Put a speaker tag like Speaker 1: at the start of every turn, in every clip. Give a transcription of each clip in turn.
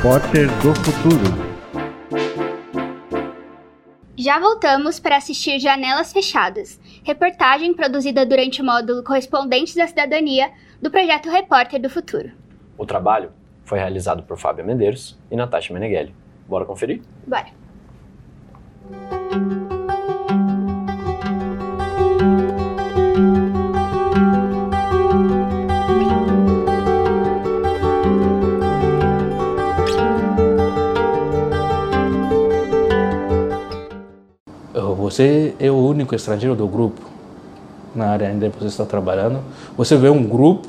Speaker 1: Repórter do Futuro.
Speaker 2: Já voltamos para assistir Janelas Fechadas, reportagem produzida durante o módulo Correspondentes da Cidadania do projeto Repórter do Futuro.
Speaker 3: O trabalho foi realizado por Fábio Medeiros e Natasha Meneghelli. Bora conferir?
Speaker 2: Bora!
Speaker 4: Você é o único estrangeiro do grupo na área onde você está trabalhando. Você vê um grupo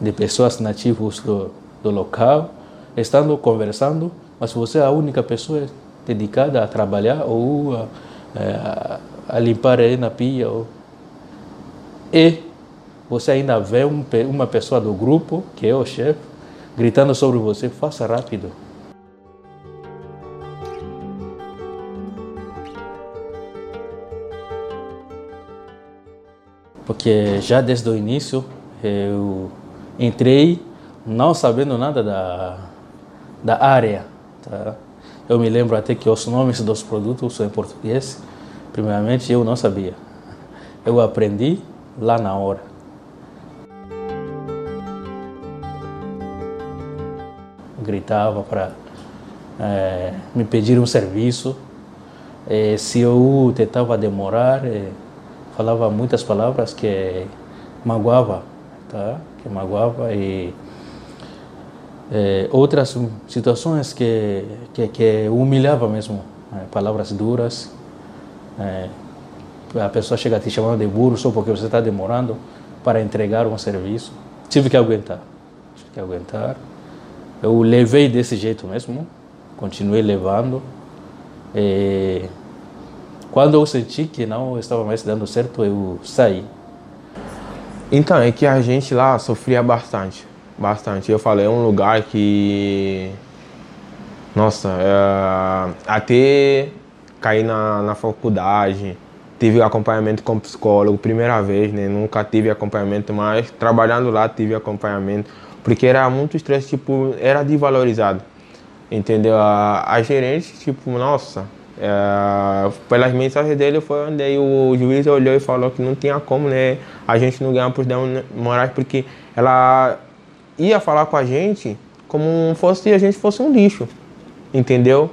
Speaker 4: de pessoas nativas do, do local, estando conversando, mas você é a única pessoa dedicada a trabalhar ou a, a, a limpar aí na pia. Ou... E você ainda vê um, uma pessoa do grupo, que é o chefe, gritando sobre você, faça rápido. Porque já desde o início eu entrei não sabendo nada da, da área. Tá? Eu me lembro até que os nomes dos produtos são em português. Primeiramente, eu não sabia. Eu aprendi lá na hora. Gritava para é, me pedir um serviço. E se eu tentava demorar, é, falava muitas palavras que magoava, tá? Que magoava e é, outras situações que, que, que humilhava mesmo, é, palavras duras. É, a pessoa chega te chamando de burro só porque você está demorando para entregar um serviço. Tive que aguentar, tive que aguentar. Eu levei desse jeito mesmo, continuei levando. E quando eu senti que não estava mais dando certo, eu saí.
Speaker 5: Então, é que a gente lá sofria bastante, bastante. Eu falei, é um lugar que, nossa, é... até cair na, na faculdade, tive acompanhamento com psicólogo, primeira vez, né? Nunca tive acompanhamento, mas trabalhando lá tive acompanhamento, porque era muito estresse, tipo, era desvalorizado, entendeu? A, a gerente, tipo, nossa, é, pelas mensagens dele foi onde o juiz olhou e falou que não tinha como né, a gente não ganhar por danos morais porque ela ia falar com a gente como fosse a gente fosse um lixo, entendeu?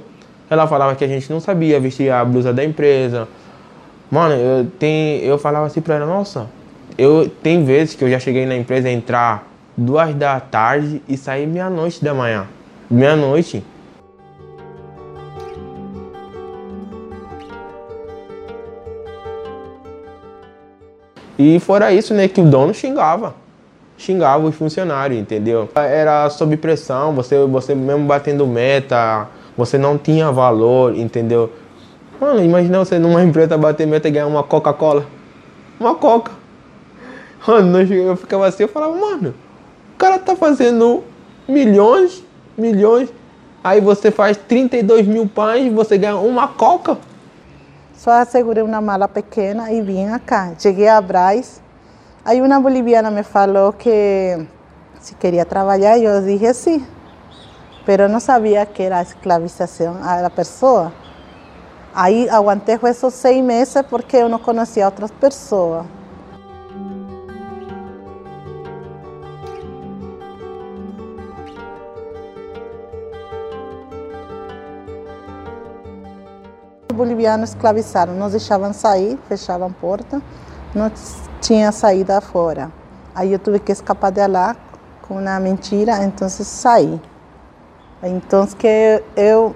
Speaker 5: Ela falava que a gente não sabia vestir a blusa da empresa. Mano, eu, tem, eu falava assim pra ela, nossa, eu tem vezes que eu já cheguei na empresa entrar duas da tarde e sair meia-noite da manhã. Meia-noite. E fora isso, né, que o dono xingava. Xingava os funcionários, entendeu? Era sob pressão, você, você mesmo batendo meta, você não tinha valor, entendeu? Mano, imagina você numa empresa bater meta e ganhar uma Coca-Cola. Uma Coca. Mano, eu ficava assim, eu falava, mano, o cara tá fazendo milhões, milhões, aí você faz 32 mil pães e você ganha uma Coca.
Speaker 6: Só segurei uma mala pequena e vim cá. Cheguei a Braz. Aí uma boliviana me falou que se queria trabalhar eu disse sim. Mas não sabia que era escravização da pessoa. Aí aguantei esses seis meses porque eu não conhecia outras pessoas. Bolivianos escravizaram, não deixavam sair, fechavam a porta, não tinha saída fora. Aí eu tive que escapar de lá com uma mentira, então saí. Então que eu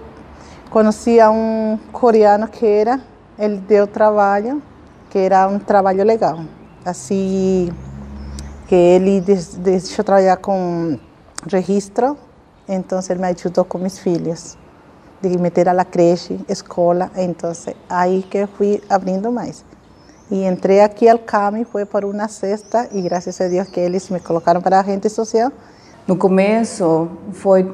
Speaker 6: conhecia um coreano que era, ele deu trabalho, que era um trabalho legal. Assim, que ele deixou trabalhar com registro, então ele me ajudou com meus filhos de meter a la creche, escola, então aí que fui abrindo mais. E entrei aqui ao CAMI, foi por uma cesta, e graças a Deus que eles me colocaram para a rede social.
Speaker 7: No começo foi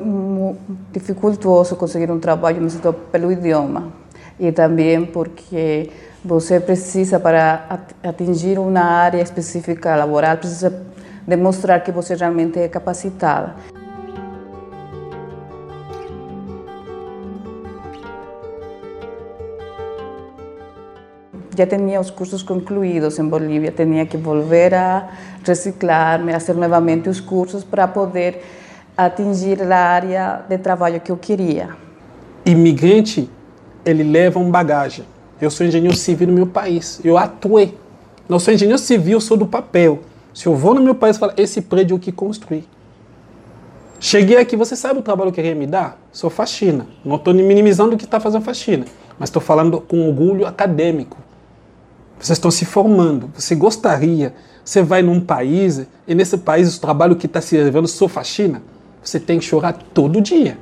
Speaker 7: dificultoso conseguir um trabalho setor pelo idioma e também porque você precisa para atingir uma área específica laboral precisa demonstrar que você realmente é capacitada. Ya tenía los cursos concluidos en Bolivia, tenía que volver a reciclarme, hacer nuevamente los cursos para poder atingir a área de trabalho que eu queria.
Speaker 8: Imigrante, ele leva um bagagem. Eu sou engenheiro civil no meu país, eu atuei. Não sou engenheiro civil, sou do papel. Se eu vou no meu país e falo, esse prédio que construí. Cheguei aqui, você sabe o trabalho que queria me dar? Sou faxina. Não estou minimizando o que está fazendo faxina, mas estou falando com orgulho acadêmico. Vocês estão se formando. Você gostaria, você vai num país e nesse país o trabalho que está se levando sou faxina? Você tem que chorar todo dia.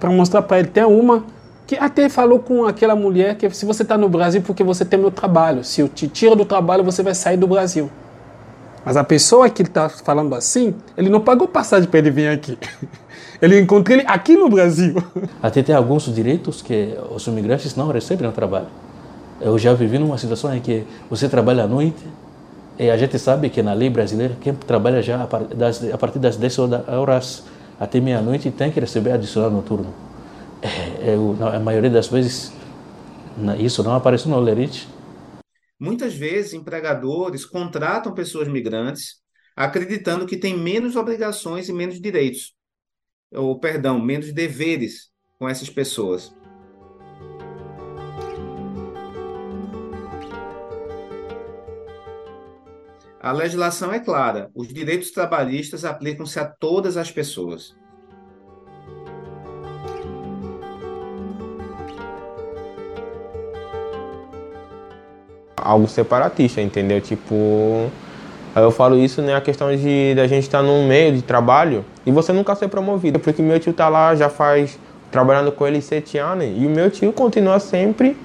Speaker 8: Para mostrar para ele, tem uma que até falou com aquela mulher que se você está no Brasil porque você tem meu trabalho, se eu te tiro do trabalho você vai sair do Brasil. Mas a pessoa que está falando assim, ele não pagou passagem para ele vir aqui. Ele encontrou ele aqui no Brasil.
Speaker 4: Até tem alguns direitos que os imigrantes não recebem no trabalho. Eu já vivi numa situação em que você trabalha à noite e a gente sabe que na lei brasileira quem trabalha já a partir das 10 horas até meia-noite tem que receber adicional noturno. É, eu, a maioria das vezes isso não aparece no Olerite.
Speaker 9: Muitas vezes empregadores contratam pessoas migrantes acreditando que têm menos obrigações e menos direitos ou perdão, menos deveres com essas pessoas. A legislação é clara: os direitos trabalhistas aplicam-se a todas as pessoas.
Speaker 5: Algo separatista, entendeu? Tipo, eu falo isso, né, a questão de da gente estar tá num meio de trabalho e você nunca ser promovido. Porque meu tio tá lá já faz trabalhando com ele sete anos e o meu tio continua sempre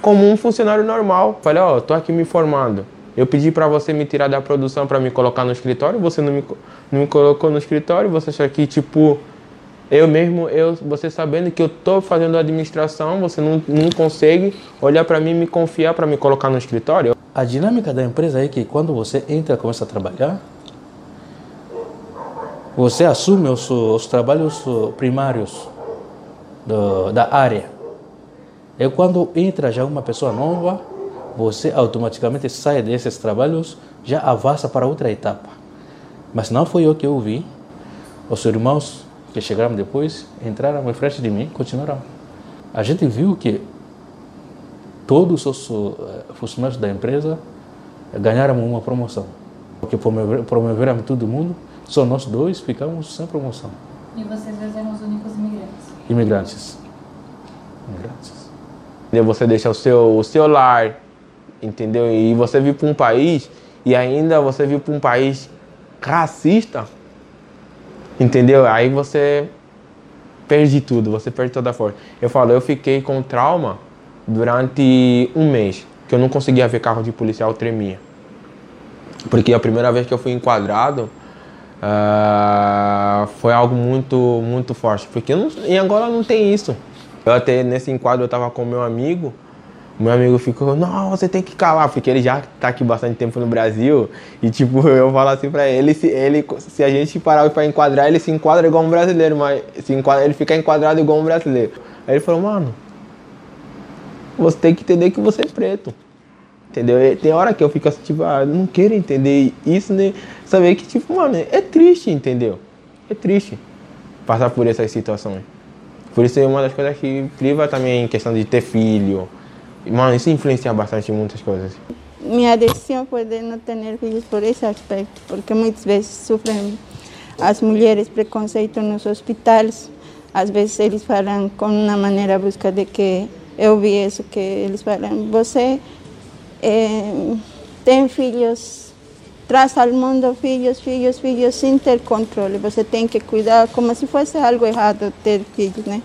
Speaker 5: como um funcionário normal. Falei, ó, oh, tô aqui me formando. Eu pedi para você me tirar da produção para me colocar no escritório, você não me, não me colocou no escritório, você acha que tipo eu mesmo, eu, você sabendo que eu estou fazendo administração, você não, não consegue olhar para mim e me confiar para me colocar no escritório?
Speaker 4: A dinâmica da empresa é que quando você entra e começa a trabalhar, você assume os, os trabalhos primários do, da área. E quando entra já uma pessoa nova, você automaticamente sai desses trabalhos, já avança para outra etapa. Mas não foi o que eu vi. Os irmãos que chegaram depois entraram em frente de mim, continuaram. A gente viu que todos os eh, funcionários da empresa ganharam uma promoção. Porque promoveram todo mundo, só nós dois ficamos sem promoção.
Speaker 10: E vocês eram os únicos imigrantes?
Speaker 4: Imigrantes. Imigrantes.
Speaker 5: Você deixa o seu, o seu lar, entendeu? E você vir para um país, e ainda você vir para um país racista, Entendeu? Aí você perde tudo, você perde toda a força. Eu falo, eu fiquei com trauma durante um mês, que eu não conseguia ver carro de policial, tremia. Porque a primeira vez que eu fui enquadrado uh, foi algo muito, muito forte. Porque não, em Angola não tem isso. Eu até nesse enquadro eu estava com meu amigo, meu amigo ficou, não, você tem que calar, porque ele já tá aqui bastante tempo no Brasil. E tipo, eu falo assim pra ele, se, ele, se a gente parar pra enquadrar, ele se enquadra igual um brasileiro, mas se enquadra, ele fica enquadrado igual um brasileiro. Aí ele falou, mano, você tem que entender que você é preto. Entendeu? E tem hora que eu fico assim, tipo, ah, não quero entender isso, né? Saber que, tipo, mano, é triste, entendeu? É triste passar por essas situações. Por isso é uma das coisas que priva também em questão de ter filho Mano, isso influencia bastante muitas coisas.
Speaker 11: Minha decisão foi de não ter filhos por esse aspecto, porque muitas vezes sofrem as mulheres preconceito nos hospitais. Às vezes eles falam com uma maneira busca de que eu vi isso que eles falam, você é, tem filhos, traz ao mundo filhos, filhos, filhos sem ter controle. Você tem que cuidar como se fosse algo errado ter filhos, né?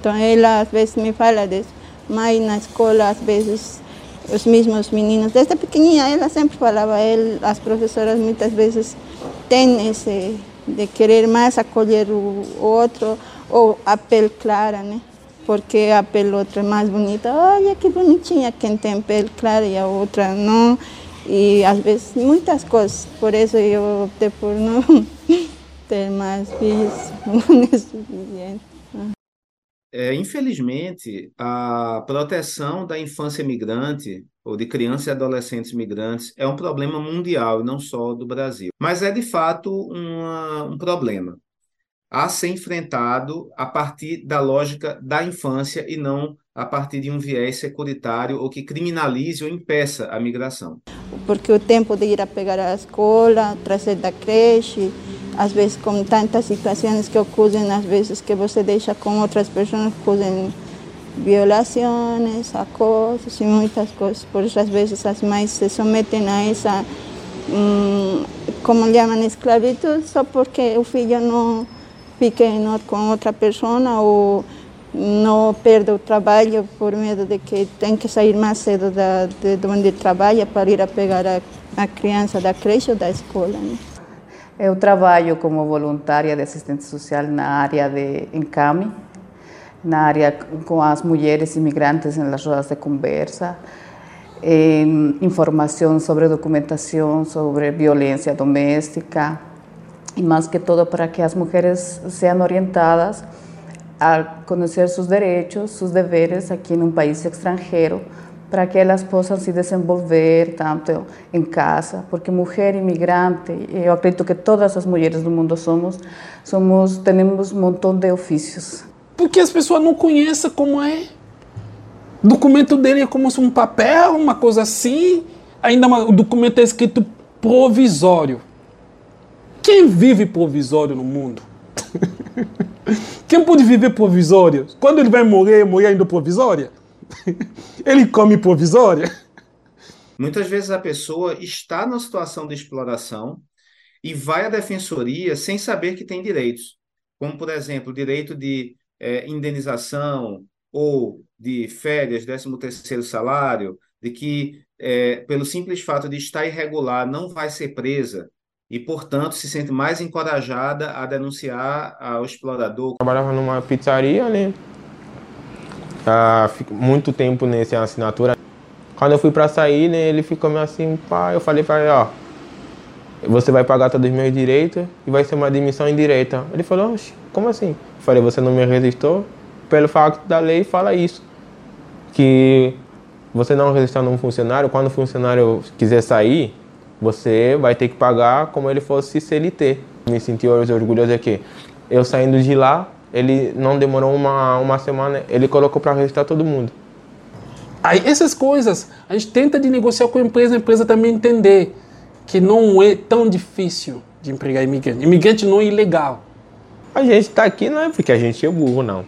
Speaker 11: Então ela às vezes me fala disso. Mãe, na escola, às vezes, os mesmos meninos, desde pequenininha ela sempre falava, ele, as professoras muitas vezes têm esse de querer mais acolher o outro, ou a pele clara? Porque a pele outra é mais bonita. Olha que bonitinha quem tem pele clara e a outra não. E às vezes muitas coisas. Por isso eu optei por não ter mais ambiente.
Speaker 9: É, infelizmente, a proteção da infância migrante ou de crianças e adolescentes migrantes é um problema mundial e não só do Brasil. Mas é de fato uma, um problema a ser enfrentado a partir da lógica da infância e não a partir de um viés securitário ou que criminalize ou impeça a migração.
Speaker 11: Porque o tempo de ir a pegar a escola, trazer da creche, às vezes com tantas situações que ocorrem, às vezes que você deixa com outras pessoas ocorrem violações, acosos e muitas coisas. Por isso, às vezes, as mães se sometem a essa, hum, como chamam, esclavitud, só porque o filho não fica com outra pessoa ou não perde o trabalho por medo de que tem que sair mais cedo da, de onde trabalha para ir a pegar a, a criança da creche ou da escola. Né?
Speaker 7: Eu trabalho como voluntária de assistente social na área de encame, na área com as mulheres imigrantes nas rodas de conversa, em informação sobre documentação sobre violência doméstica e mais que todo para que as mulheres sejam orientadas a conhecer seus direitos, seus deveres aqui num país estrangeiro para que elas possam se desenvolver tanto em casa, porque mulher imigrante, eu acredito que todas as mulheres do mundo somos, somos temos um montão de ofícios.
Speaker 8: Porque as pessoas não conhecem como é. O documento dele é como um papel, uma coisa assim. Ainda o documento é escrito provisório. Quem vive provisório no mundo? Quem pode viver provisório? Quando ele vai morrer, morrer ainda provisória? Ele come provisória?
Speaker 9: Muitas vezes a pessoa está numa situação de exploração e vai à defensoria sem saber que tem direitos, como, por exemplo, o direito de é, indenização ou de férias, 13º salário, de que, é, pelo simples fato de estar irregular, não vai ser presa e, portanto, se sente mais encorajada a denunciar ao explorador.
Speaker 5: Trabalhava numa pizzaria, né? Uh, muito tempo nessa assinatura. Quando eu fui para sair, né, ele ficou meio assim, pá, eu falei para ele, ó, você vai pagar todos os meus direitos e vai ser uma demissão indireta. Ele falou, como assim? Eu falei, você não me resistou? Pelo facto da lei fala isso, que você não registrando um funcionário, quando o funcionário quiser sair, você vai ter que pagar como ele fosse CLT. Me senti orgulhoso aqui. Eu saindo de lá, ele não demorou uma, uma semana, ele colocou para registrar todo mundo.
Speaker 8: Aí essas coisas, a gente tenta de negociar com a empresa, a empresa também entender que não é tão difícil de empregar imigrante. Imigrante não é ilegal.
Speaker 5: A gente está aqui não é porque a gente é burro, não.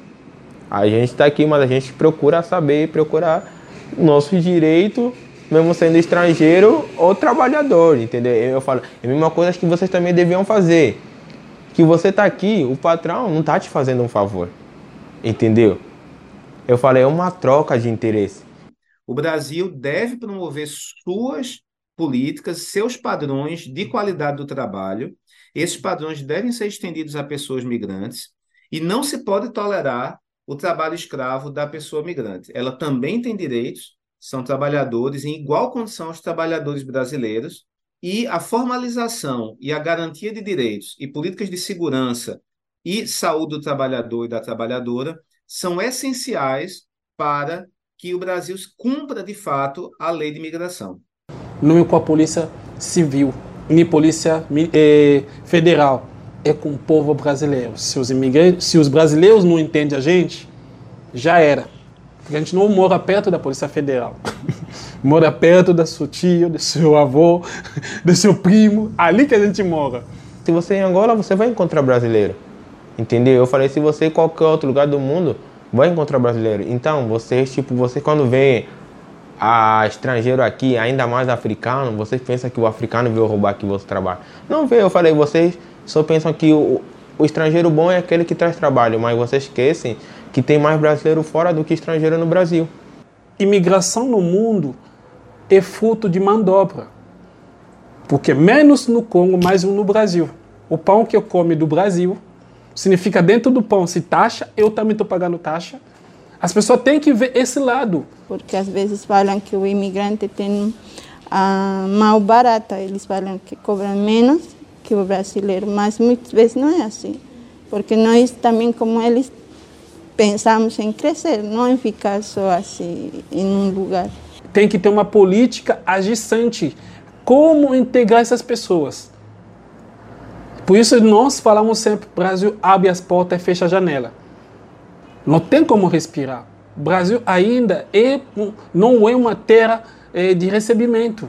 Speaker 5: A gente está aqui, mas a gente procura saber, procurar nossos direitos, mesmo sendo estrangeiro ou trabalhador, entendeu? Eu falo, é a mesma coisa que vocês também deviam fazer que você está aqui, o patrão não está te fazendo um favor. Entendeu? Eu falei, é uma troca de interesse.
Speaker 9: O Brasil deve promover suas políticas, seus padrões de qualidade do trabalho. Esses padrões devem ser estendidos a pessoas migrantes e não se pode tolerar o trabalho escravo da pessoa migrante. Ela também tem direitos, são trabalhadores em igual condição aos trabalhadores brasileiros e a formalização e a garantia de direitos e políticas de segurança e saúde do trabalhador e da trabalhadora são essenciais para que o Brasil cumpra de fato a lei de imigração.
Speaker 8: Não é com a polícia civil, nem polícia eh, federal, é com o povo brasileiro. Se os imigrantes, se os brasileiros não entendem a gente, já era. Porque a gente não mora perto da polícia federal. mora perto da sua tia, do seu avô, do seu primo, ali que a gente mora.
Speaker 5: Se você é em Angola, você vai encontrar brasileiro. Entendeu? Eu falei, se você em qualquer outro lugar do mundo, vai encontrar brasileiro. Então, vocês, tipo, você quando vê a estrangeiro aqui, ainda mais africano, vocês pensam que o africano veio roubar aqui você trabalho. Não vê, eu falei, vocês só pensam que o, o estrangeiro bom é aquele que traz trabalho, mas vocês esquecem que tem mais brasileiro fora do que estrangeiro no Brasil.
Speaker 8: Imigração no mundo é fruto de mão de obra. Porque menos no Congo, mais no Brasil. O pão que eu como do Brasil significa dentro do pão se taxa, eu também estou pagando taxa. As pessoas têm que ver esse lado.
Speaker 11: Porque às vezes falam que o imigrante tem a mal barata, eles falam que cobram menos que o brasileiro, mas muitas vezes não é assim. Porque nós também, como eles, pensamos em crescer, não em ficar só assim em um lugar.
Speaker 8: Tem que ter uma política agissante. Como integrar essas pessoas? Por isso nós falamos sempre, Brasil abre as portas e fecha a janela. Não tem como respirar. O Brasil ainda é, não é uma terra é, de recebimento,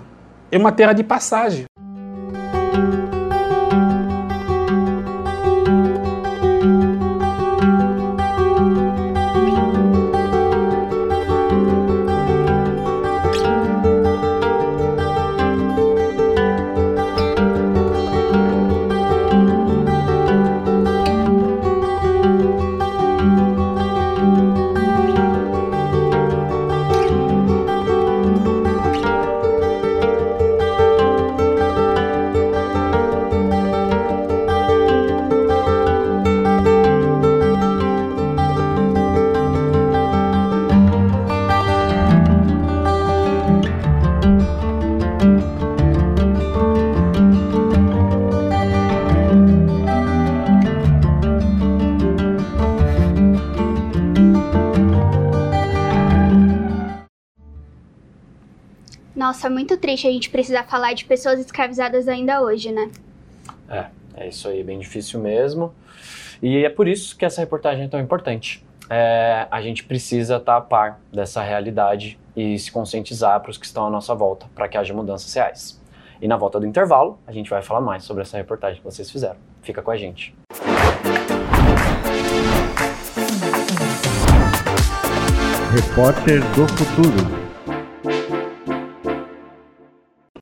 Speaker 8: é uma terra de passagem.
Speaker 2: Nossa, é muito triste a gente precisar falar de pessoas escravizadas ainda hoje, né?
Speaker 3: É, é isso aí, bem difícil mesmo. E é por isso que essa reportagem é tão importante. É, a gente precisa estar a par dessa realidade e se conscientizar para os que estão à nossa volta, para que haja mudanças reais. E na volta do intervalo, a gente vai falar mais sobre essa reportagem que vocês fizeram. Fica com a gente.
Speaker 1: Repórter do Futuro.